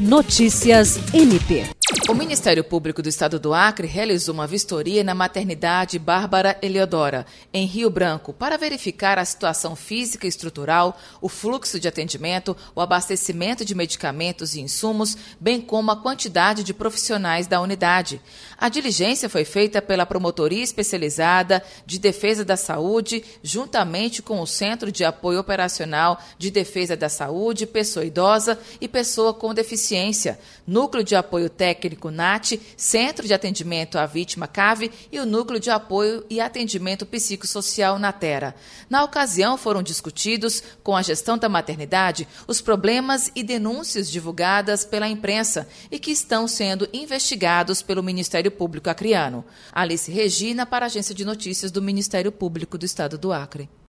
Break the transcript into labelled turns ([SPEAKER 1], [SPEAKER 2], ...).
[SPEAKER 1] Notícias MP.
[SPEAKER 2] O Ministério Público do Estado do Acre realizou uma vistoria na maternidade Bárbara Eleodora, em Rio Branco, para verificar a situação física e estrutural, o fluxo de atendimento, o abastecimento de medicamentos e insumos, bem como a quantidade de profissionais da unidade. A diligência foi feita pela Promotoria Especializada de Defesa da Saúde, juntamente com o Centro de Apoio Operacional de Defesa da Saúde, Pessoa Idosa e Pessoa com Deficiência, Núcleo de Apoio Técnico NAT, Centro de Atendimento à Vítima CAVE e o Núcleo de Apoio e Atendimento Psicossocial Natera. Na ocasião, foram discutidos, com a gestão da maternidade, os problemas e denúncias divulgadas pela imprensa e que estão sendo investigados pelo Ministério Público Acreano. Alice Regina, para a Agência de Notícias do Ministério Público do Estado do Acre.